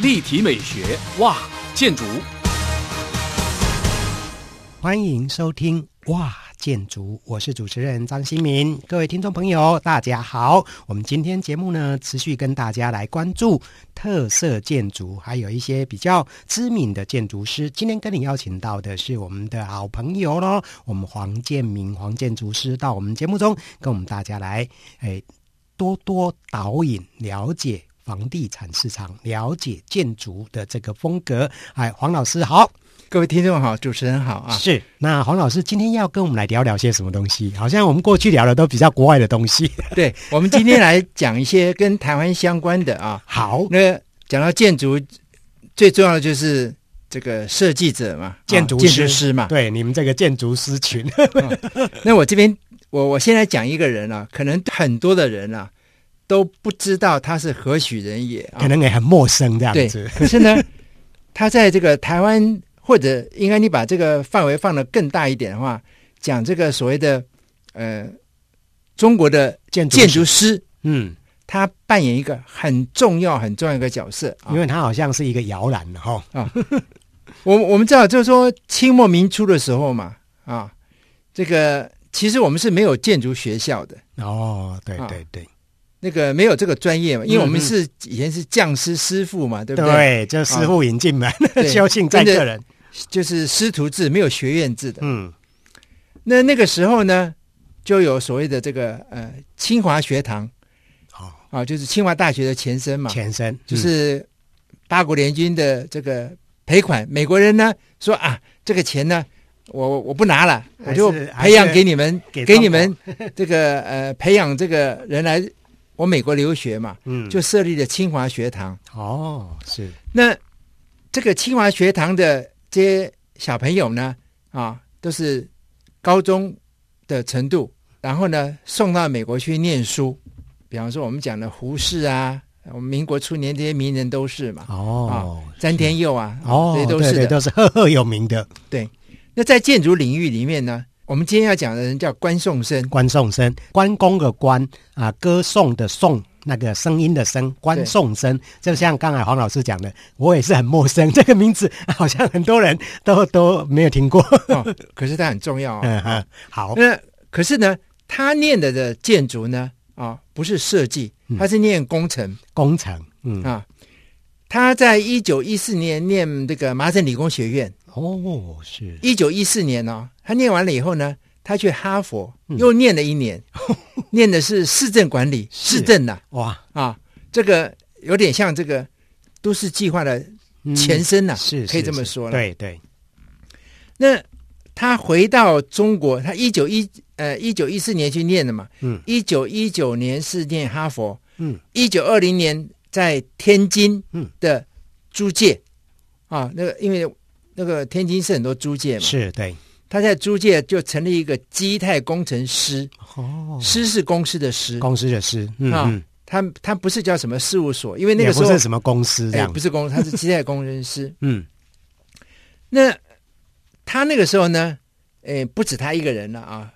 立体美学哇，建筑。欢迎收听哇建筑，我是主持人张新民。各位听众朋友，大家好。我们今天节目呢，持续跟大家来关注特色建筑，还有一些比较知名的建筑师。今天跟你邀请到的是我们的好朋友喽，我们黄建明黄建筑师到我们节目中，跟我们大家来诶多多导引了解房地产市场，了解建筑的这个风格。哎，黄老师好。各位听众好，主持人好啊！是，那黄老师今天要跟我们来聊聊些什么东西？好像我们过去聊的都比较国外的东西。对，我们今天来讲一些跟台湾相关的啊。好，那讲到建筑，最重要的就是这个设计者嘛，建筑师，建筑师嘛。对，你们这个建筑师群。哦、那我这边，我我先来讲一个人啊，可能很多的人啊都不知道他是何许人也，啊，可能也很陌生这样子。可是呢，他在这个台湾。或者应该你把这个范围放得更大一点的话，讲这个所谓的呃中国的建筑建筑师，嗯，他扮演一个很重要很重要一个角色，因为他好像是一个摇篮的哈啊。我我们知道就是说清末民初的时候嘛啊，这个其实我们是没有建筑学校的哦，对对对。那个没有这个专业嘛，因为我们是以前是匠师师傅嘛，对不对？对，就师傅引进门，修行在个人。就是师徒制，没有学院制的。嗯，那那个时候呢，就有所谓的这个呃清华学堂，哦啊，就是清华大学的前身嘛。前身就是八国联军的这个赔款，美国人呢说啊，这个钱呢，我我不拿了，我就培养给你们，给，给你们这个呃培养这个人来我美国留学嘛。嗯，就设立了清华学堂。哦，是那这个清华学堂的。这些小朋友呢，啊，都是高中的程度，然后呢，送到美国去念书。比方说，我们讲的胡适啊，我们民国初年这些名人都是嘛。哦，詹天佑啊，哦，这些都是的，对对，都是赫赫有名的。对，那在建筑领域里面呢，我们今天要讲的人叫关颂声。关颂声，关公的关啊，歌颂的颂。那个声音的声，关颂声，就像刚才黄老师讲的，我也是很陌生，这个名字好像很多人都都没有听过，哦、可是它很重要啊、哦。嗯嗯。好，那可是呢，他念的的建筑呢，啊、哦，不是设计，他是念工程，嗯、工程，嗯。啊，他在一九一四年念这个麻省理工学院，哦，是。一九一四年哦，他念完了以后呢。他去哈佛又念了一年，嗯、念的是市政管理，市政呐、啊，哇。啊，这个有点像这个都市计划的前身呐、啊嗯，是可以这么说了。对对。那他回到中国，他一九一呃一九一四年去念的嘛，嗯，一九一九年是念哈佛，嗯，一九二零年在天津的租界、嗯、啊，那个因为那个天津是很多租界嘛，是对。他在租界就成立一个基泰工程师，哦，师是公司的师，公司的师，嗯，嗯。他他不是叫什么事务所，因为那个时候不是什么公司这样，哎，不是公司，他是基泰工程师，嗯，那他那个时候呢，哎，不止他一个人了啊，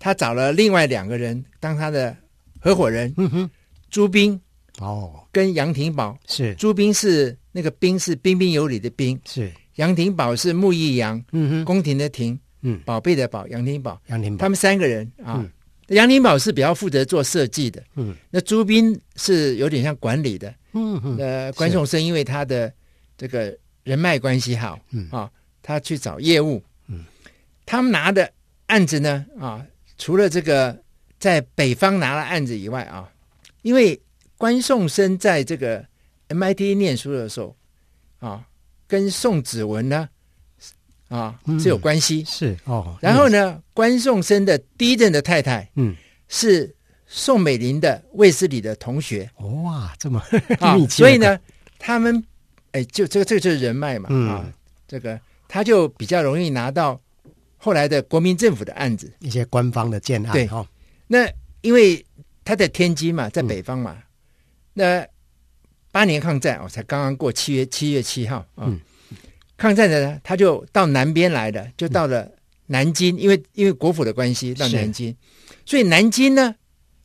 他找了另外两个人当他的合伙人，嗯哼，朱斌，哦，跟杨廷宝。是，朱斌是那个兵是彬彬有礼的彬，是，杨廷宝是木易阳，嗯哼，宫廷的廷。嗯，宝贝的宝，杨廷宝，杨廷宝，他们三个人啊，嗯、杨廷宝是比较负责做设计的，嗯，那朱斌是有点像管理的，嗯嗯，呃，关颂声因为他的这个人脉关系好，嗯。啊，他去找业务，嗯，他们拿的案子呢，啊，除了这个在北方拿了案子以外啊，因为关颂声在这个 MIT 念书的时候，啊，跟宋子文呢。啊，是有关系、嗯、是哦。然后呢，关颂声的第一任的太太，嗯，是宋美龄的卫斯理的同学。哇，这么 啊！所以呢，他们哎，就这个这个就是人脉嘛，嗯、啊，这个他就比较容易拿到后来的国民政府的案子，一些官方的建案。对，哦，那因为他在天津嘛，在北方嘛，嗯、那八年抗战哦，才刚刚过七月七月七号啊。嗯抗战的呢，他就到南边来的，就到了南京，嗯、因为因为国府的关系到南京，所以南京呢，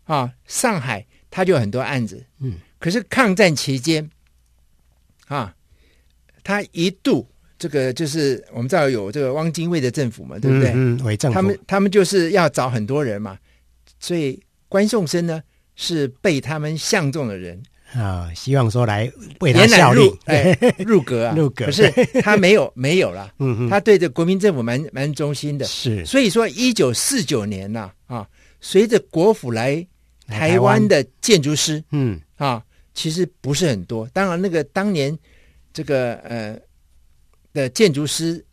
啊，上海他就有很多案子，嗯，可是抗战期间，啊，他一度这个就是我们知道有这个汪精卫的政府嘛，对不对？嗯，伪政府。他们他们就是要找很多人嘛，所以关颂声呢是被他们相中的人啊，希望说来为他效力，哎，入阁啊，入阁。可是 他没有没有了，嗯，他对这国民政府蛮蛮忠心的，是。所以说，一九四九年呐，啊，随着国府来台湾。的建筑师，嗯。啊。其实不是很多，当然那个当年这个呃的建筑师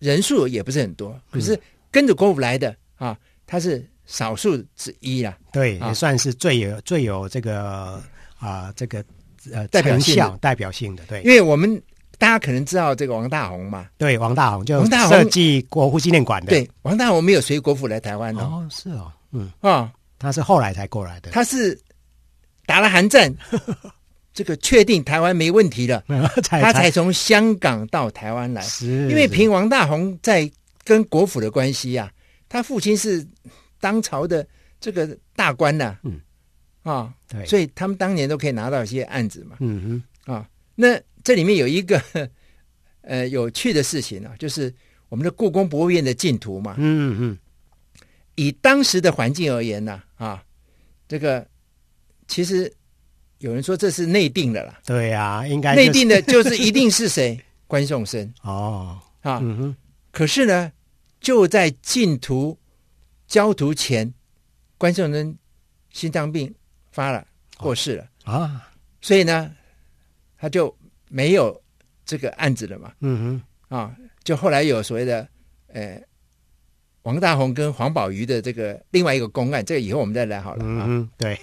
人数也不是很多，可是跟着国府来的啊，他是少数之一啦。对，啊、也算是最有最有这个啊、呃、这个呃代表性代表性的。对，因为我们大家可能知道这个王大閎嘛，对，王大閎就设计国父纪念馆的。对，王大閎没有随国府来台湾哦，哦是哦，嗯啊，他是后来才过来的，他是。打了韩战，这个确定台湾没问题了，他才从香港到台湾来。是，因为凭王大閎在跟国府的关系呀、啊，他父亲是当朝的这个大官呐、啊，嗯，啊，对，所以他们当年都可以拿到一些案子嘛，嗯哼，啊，那这里面有一个 呃有趣的事情啊，就是我们的故宫博物院的竞图嘛，嗯嗯，以当时的环境而言呢、啊，啊，这个。其实有人说这是内定的啦，对呀、啊，应该、就是、内定的就是一定是谁？关颂声哦啊，嗯哼。可是呢，就在竞图交图前，关颂声心脏病发了，过世了、哦、啊，所以呢，他就没有这个案子了嘛。嗯哼啊，就后来有所谓的呃王大红跟黄宝瑜的这个另外一个公案，这个以后我们再来好了啊。嗯，对。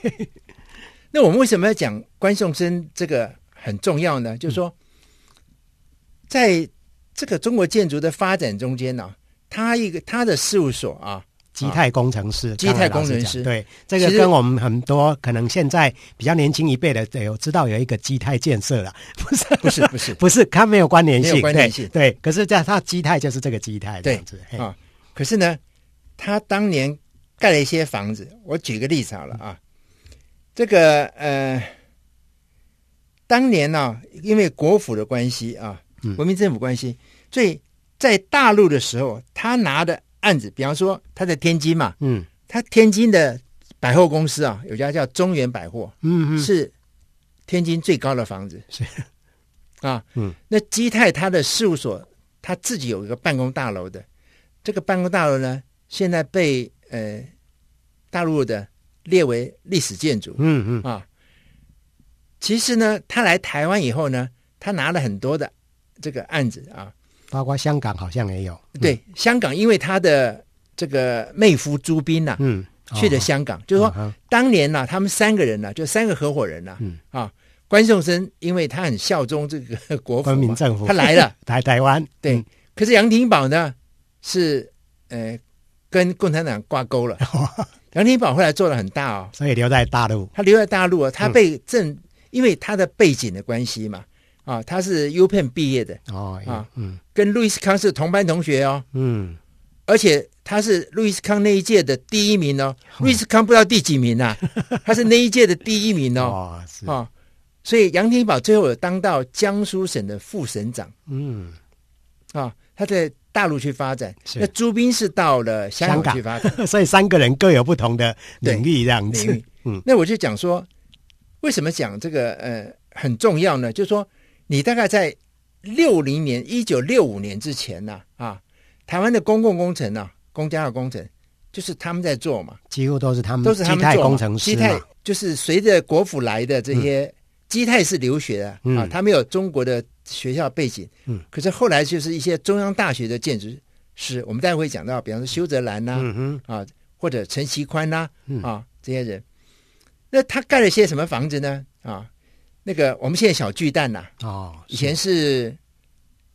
那我们为什么要讲关颂生这个很重要呢？就是说，在这个中国建筑的发展中间呢，他一个他的事务所啊，基泰工程师，基泰工程师，对，这个跟我们很多可能现在比较年轻一辈的有知道有一个基泰建设了，不是不是不是。不是，它没有关联性，关联性，对，对，可是在它基泰就是这个基泰这样子啊。可是呢，他当年盖了一些房子，我举个例子好了啊。这个呃，当年呢、啊，因为国府的关系啊，国民政府关系，嗯、所以在大陆的时候，他拿的案子，比方说他在天津嘛，嗯，他天津的百货公司啊，有家叫中原百货，嗯嗯，是天津最高的房子，是。啊，嗯，那基泰他的事务所，他自己有一个办公大楼的，这个办公大楼呢，现在被呃大陆的。列为历史建筑，嗯嗯。啊，其实呢，他来台湾以后呢，他拿了很多的这个案子啊，包括香港好像也有。对，嗯、香港因为他的这个妹夫朱斌呐、啊，嗯，哦、去的香港，就是说、哦、当年呢、啊，他们三个人呢、啊，就三个合伙人呐、啊，嗯。啊，关颂生因为他很效忠这个国，国民政府，他来了。来台湾，对，嗯、可是杨廷宝呢是呃跟共产党挂钩了。杨廷宝后来做的很大哦，所以留在大陆。他留在大陆啊，他被正、嗯、因为他的背景的关系嘛，啊，他是 U Penn 毕业的。哦，啊，嗯，跟路易斯康是同班同学哦，嗯，而且他是路易斯康那一届的第一名哦，路易斯康不知道第几名啊，他是那一届的第一名哦，啊，所以杨廷宝最后有当到江苏省的副省长，嗯，啊，他在。大陆去发展，那朱斌是到了香港去发展，所以三个人各有不同的领域这样子。嗯，那我就讲说，为什么讲这个呃很重要呢？就是说，你大概在六零年，一九六五年之前呢、啊，啊，台湾的公共工程啊，公家的工程，就是他们在做嘛，几乎都是他们，都是他们做工程师。基泰就是随着国府来的这些，嗯、基泰是留学的、嗯、啊，他们有中国的。学校背景，嗯，可是后来就是一些中央大学的建筑师，我们待会会讲到，比方说修泽兰呐、啊，嗯，啊，或者陈其宽呐，嗯、啊，这些人，那他盖了些什么房子呢？啊，那个我们现在小巨蛋呐、啊，哦，以前是。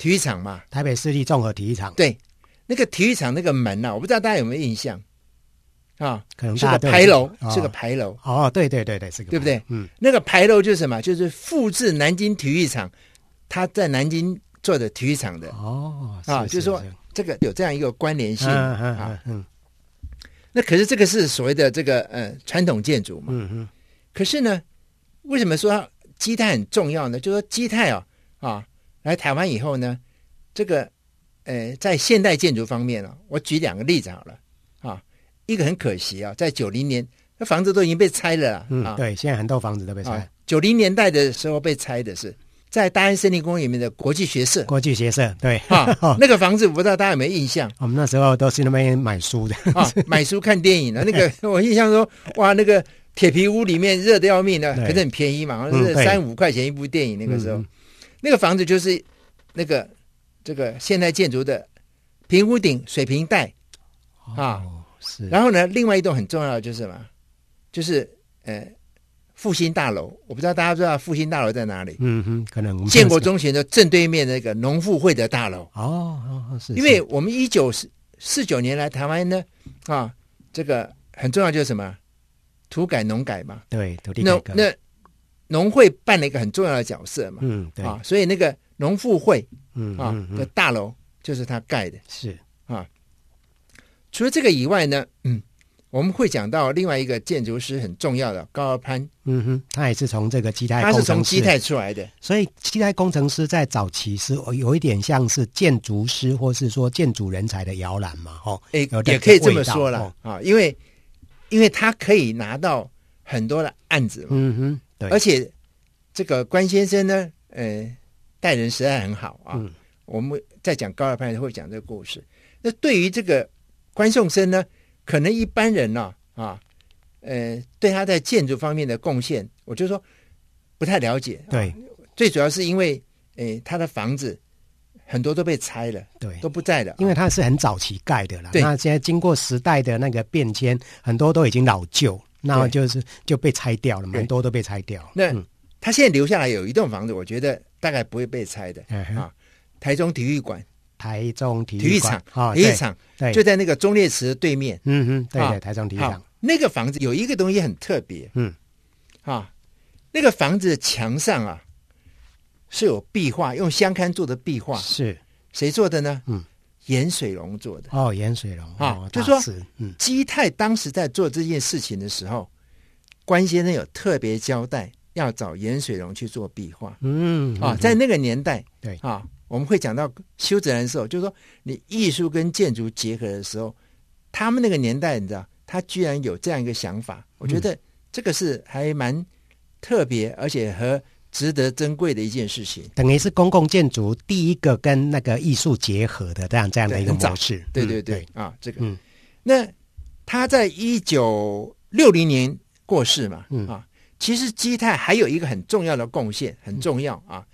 体育场嘛，台北市立综合体育场，对，那个体育场那个门呐、啊，我不知道大家有没有印象，啊，可能是个牌楼，哦、是个牌楼，哦，对对对对，是个，对不对？嗯，那个牌楼就是什么？就是复制南京体育场。他在南京做的体育场的。哦，啊，就是说这个有这样一个关联性啊，嗯，那可是这个是所谓的这个呃传统建筑嘛，嗯嗯，可是呢，为什么说基泰很重要呢？就是说基泰啊啊，来台湾以后呢，这个呃，在现代建筑方面啊，我举两个例子好了啊。一个很可惜啊，在九零年，那房子都已经被拆了啊。嗯，对，现在很多房子都被拆。九零年代的时候被拆的是在大安森林公园里面的国际学社。国际学社，对啊，那个房子我不知道大家有没有印象？我们那时候都是那边买书的啊，买书看电影的。那个 我印象说，哇，那个铁皮屋里面热的要命的，可是很便宜嘛，好像是三五块钱一部电影。那个时候，那个房子就是那个这个现代建筑的平屋顶、水平带啊。是，然后呢，另外一栋很重要的就是什么？就是呃，复兴大楼。我不知道大家知道复兴大楼在哪里？嗯哼，可能建国中学的正对面那个农复会的大楼。哦哦，是。因为我们一九四四九年来台湾呢，啊，这个很重要就是什么？土改农改嘛。对，土地改革。那那农会扮了一个很重要的角色嘛。嗯，对。啊，所以那个农复会，嗯啊的大楼就是他盖的。是啊。除了这个以外呢，嗯，我们会讲到另外一个建筑师很重要的高尔潘，嗯哼，他也是从这个基泰，他是从基泰出来的，所以基泰工程师在早期是有一点像是建筑师或是说建筑人才的摇篮嘛，哦，诶，也可以这么说了啊，因为因为他可以拿到很多的案子嘛，嗯哼，对，而且这个关先生呢，呃，待人实在很好啊，嗯，我们在讲高二派会讲这个故事，那对于这个。关颂声呢，可能一般人呢、啊，啊，呃，对他在建筑方面的贡献，我就说不太了解。对、啊，最主要是因为，诶，他的房子很多都被拆了，对，都不在了，因为它是很早期盖的了。对，那现在经过时代的那个变迁，很多都已经老旧，那就是就被拆掉了，很多都被拆掉。那、嗯、他现在留下来有一栋房子，我觉得大概不会被拆的。嗯、啊，台中体育馆。台中体育场啊，体育场对，就在那个忠烈祠的对面。嗯哼，对对，台中体育场那个房子有一个东西很特别，嗯，啊，那个房子的墙上啊是有壁画，用香刊做的壁画，是谁做的呢？嗯，颜水龙做的。哦，颜水龙啊，就是说，嗯，基泰当时在做这件事情的时候，关先生有特别交代要找颜水龙去做壁画。嗯，啊，在那个年代，对啊。我们会讲到修泽兰的时候，就是说你艺术跟建筑结合的时候，他们那个年代，你知道，他居然有这样一个想法，我觉得这个是还蛮特别，而且和值得珍贵的一件事情。等于是公共建筑第一个跟那个艺术结合的这样这样的一个模式。对对对，嗯、啊，这个，嗯，那他在一九六零年过世嘛，嗯啊，其实基泰还有一个很重要的贡献，很重要啊，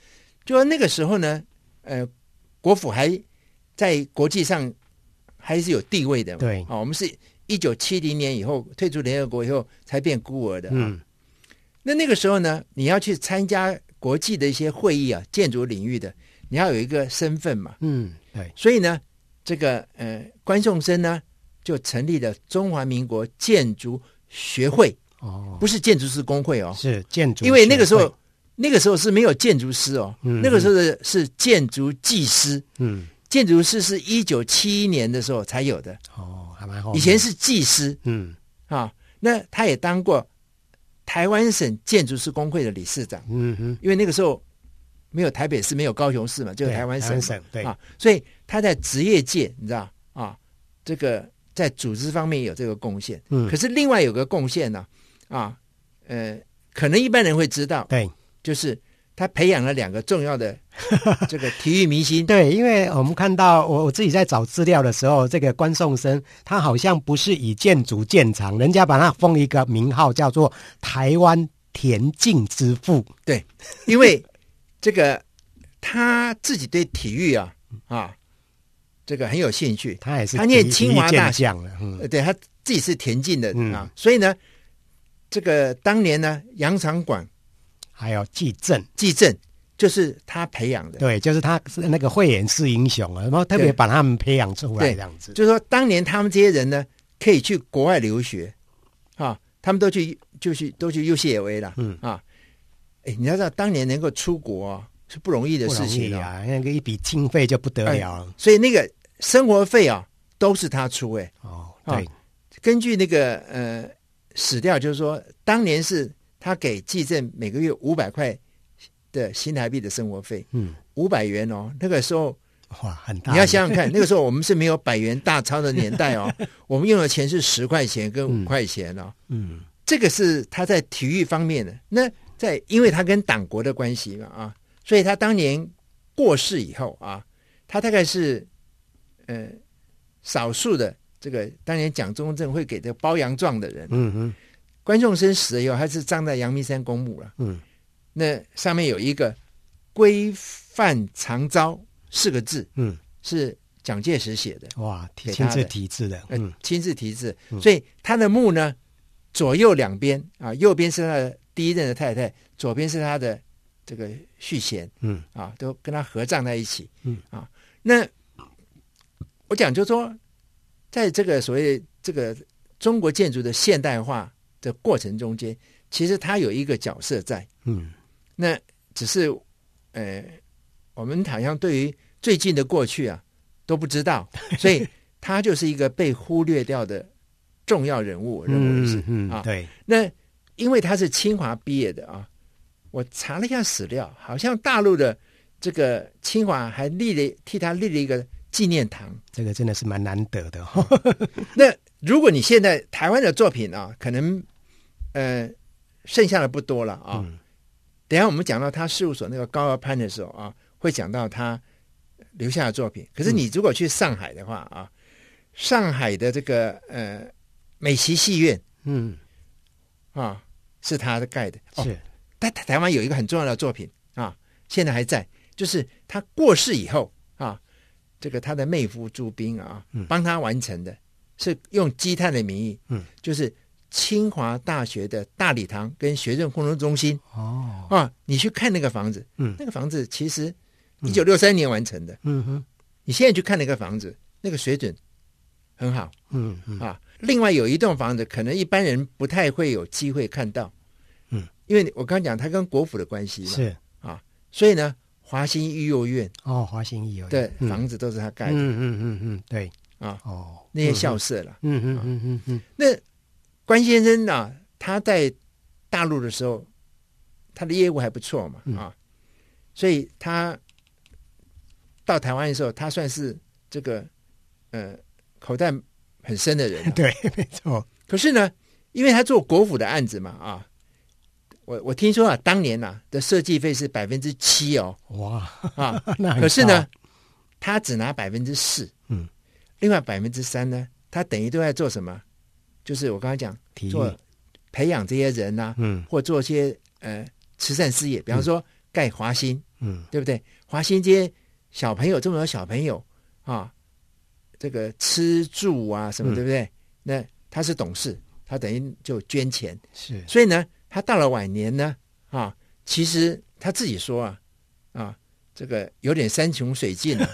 就说那个时候呢。呃，国府还在国际上还是有地位的嘛。对，啊、哦，我们是一九七零年以后退出联合国以后才变孤儿的。嗯，那那个时候呢，你要去参加国际的一些会议啊，建筑领域的，你要有一个身份嘛。嗯，对。所以呢，这个呃，关颂生呢就成立了中华民国建筑学会。哦，不是建筑师工会哦，是建筑。因为那个时候。那个时候是没有建筑师哦，嗯、那个时候的是建筑技师。嗯，建筑师是一九七一年的时候才有的。哦，还蛮好。以前是技师。嗯，啊，那他也当过台湾省建筑师工会的理事长。嗯哼，因为那个时候没有台北市，没有高雄市嘛，就是台湾省。省对啊，所以他在职业界，你知道啊，这个在组织方面有这个贡献。嗯，可是另外有个贡献呢，啊，呃，可能一般人会知道。对。就是他培养了两个重要的 这个体育明星。对，因为我们看到我我自己在找资料的时候，这个关颂声他好像不是以建筑见长，人家把他封一个名号叫做台湾田径之父。对，因为这个他自己对体育啊啊这个很有兴趣，他也是他念清华大学了，嗯，对他自己是田径的、嗯、啊，所以呢，这个当年呢，杨长管。还有纪政，纪政就是他培养的，对，就是他是那个慧眼识英雄啊，然后特别把他们培养出来这样子。就是说，当年他们这些人呢，可以去国外留学，啊，他们都去，就去都去 UCLA 了，嗯。啊，哎，你要知道，当年能够出国啊，是不容易的事情啊，那个一笔经费就不得了。了，所以那个生活费啊，都是他出，哎，哦，对，根据那个呃史料，就是说，当年是。他给纪政每个月五百块的新台币的生活费，嗯，五百元哦，那个时候哇很大，你要想想看，那个时候我们是没有百元大钞的年代哦，我们用的钱是十块钱跟五块钱哦，嗯，这个是他在体育方面的。那在因为他跟党国的关系嘛啊，所以他当年过世以后啊，他大概是呃少数的这个当年蒋中正会给的褒扬状的人，嗯嗯，关仲生死了以后，他是葬在阳明山公墓了，嗯，那上面有一个“规范长昭”四个字，嗯，是蒋介石写的，哇，亲自题字的，嗯，亲自题字，所以他的墓呢，左右两边啊，右边是他的第一任的太太，左边是他的这个续弦，嗯。啊，都跟他合葬在一起，嗯。啊，那我讲就说，在这个所谓这个中国建筑的现代化的过程中间，其实他有一个角色在，嗯，那只是呃，我们好像对于最近的过去啊都不知道，所以他就是一个被忽略掉的重要人物，我认为是、嗯，嗯啊。对，那因为他是清华毕业的啊，我查了一下史料，好像大陆的这个清华还立了替他立了一个纪念堂。这个真的是蛮难得的哈、哦。那如果你现在台湾的作品啊，可能呃剩下的不多了啊。嗯、等下我们讲到他事务所那个高尔潘的时候啊，会讲到他留下的作品。可是你如果去上海的话啊，嗯、上海的这个呃美琪戏院，嗯啊，是他的盖的。是，哦、但台台湾有一个很重要的作品啊，现在还在，就是他过世以后啊。这个他的妹夫朱斌啊，帮他完成的，是用积碳的名义，嗯，就是清华大学的大礼堂跟学生活动中心。哦。啊，你去看那个房子，嗯，那个房子其实一九六三年完成的，嗯哼，你现在去看那个房子，那个水准很好，嗯嗯。啊，另外有一栋房子，可能一般人不太会有机会看到，嗯，因为我刚讲它跟国府的关系嘛，是。啊，所以呢。华兴育幼院哦，华兴育幼院。对，房子都是他盖的，嗯嗯嗯嗯，对啊，哦，那些校舍了，嗯嗯嗯嗯嗯。那关先生呢？他在大陆的时候，他的业务还不错嘛，啊，所以他到台湾的时候，他算是这个呃口袋很深的人，对，没错。可是呢，因为他做国府的案子嘛，啊。我我听说啊，当年呐、啊、的设计费是百分之七哦，哇啊，那可是呢，他只拿百分之四，嗯，另外百分之三呢，他等于都在做什么？就是我刚才讲，做培养这些人呐、啊，嗯，或做些呃慈善事业，比方说盖华新，嗯，对不对？华新这些小朋友，这么多小朋友啊，这个吃住啊什么，对不对？嗯、那他是董事，他等于就捐钱，是，所以呢。他到了晚年呢，啊，其实他自己说啊，啊，这个有点山穷水尽了，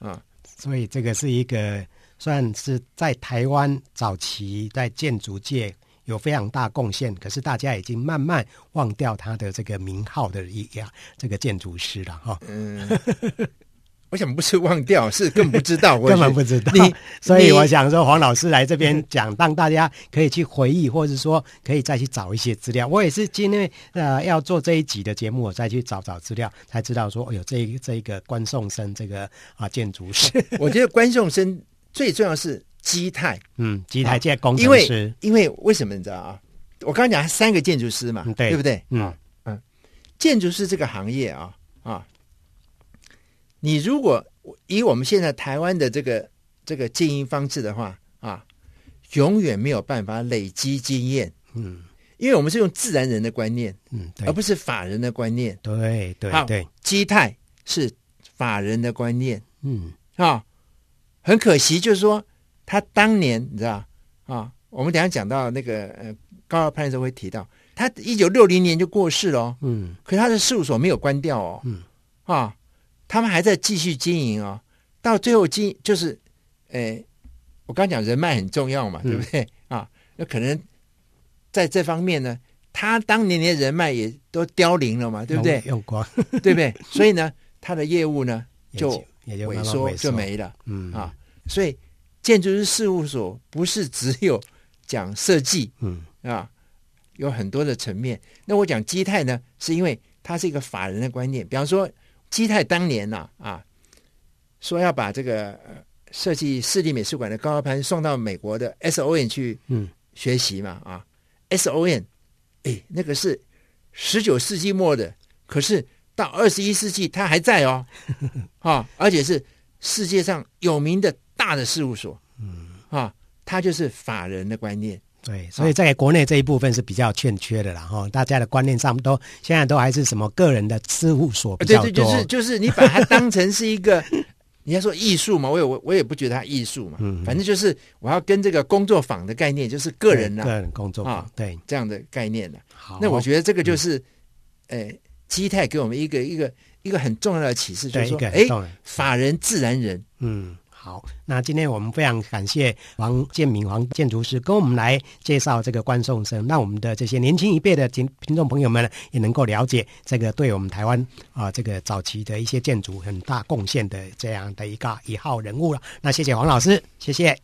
啊，所以这个是一个算是在台湾早期在建筑界有非常大贡献，可是大家已经慢慢忘掉他的这个名号的一样这个建筑师了哈。嗯。我想不是忘掉，是更不知道，根本不知道。你 所以我想说，黄老师来这边讲，让大家可以去回忆，或者说可以再去找一些资料。我也是今天呃要做这一集的节目，我再去找找资料，才知道说，哎呦，这一这一个关颂生这个啊建筑师。我觉得关颂生最重要是基泰，嗯，基泰建工程师。因为因为为什么你知道啊？我刚刚讲三个建筑师嘛，对，对不对？嗯嗯，建筑师这个行业啊啊。你如果以我们现在台湾的这个这个经营方式的话啊，永远没有办法累积经验。嗯，因为我们是用自然人的观念，嗯，而不是法人的观念。对对对，基泰是法人的观念。嗯啊，很可惜，就是说他当年你知道啊，我们等下讲到那个呃高二判的时候会提到，他一九六零年就过世了。嗯，可是他的事务所没有关掉哦。嗯啊。他们还在继续经营哦，到最后经就是，诶，我刚讲人脉很重要嘛，对不对、嗯、啊？那可能在这方面呢，他当年的人脉也都凋零了嘛，对不对？用，光，对不对？所以呢，他的业务呢就萎缩就没了。嗯啊，所以建筑师事务所不是只有讲设计，嗯啊，有很多的层面。那我讲基泰呢，是因为它是一个法人的观念。比方说，基泰当年呐啊，啊，说要把这个设计市立美术馆的高高攀送到美国的 SON 去嗯。学习嘛啊，SON 哎，那个是十九世纪末的，可是到二十一世纪它还在哦，啊，而且是世界上有名的大的事务所，嗯。啊，它就是法人的观念。对，所以在国内这一部分是比较欠缺的啦，哈，大家的观念上都现在都还是什么个人的事务所比较多，对对，就是就是你把它当成是一个，你要说艺术嘛，我也我我也不觉得它艺术嘛，嗯，反正就是我要跟这个工作坊的概念，就是个人的，个人工作坊，对。这样的概念的。好，那我觉得这个就是，呃，基泰给我们一个一个一个很重要的启示，就是说，哎，法人自然人，嗯。好，那今天我们非常感谢王建明王建筑师跟我们来介绍这个观众生，让我们的这些年轻一辈的听听众朋友们也能够了解这个对我们台湾啊这个早期的一些建筑很大贡献的这样的一个一号人物了。那谢谢黄老师，谢谢。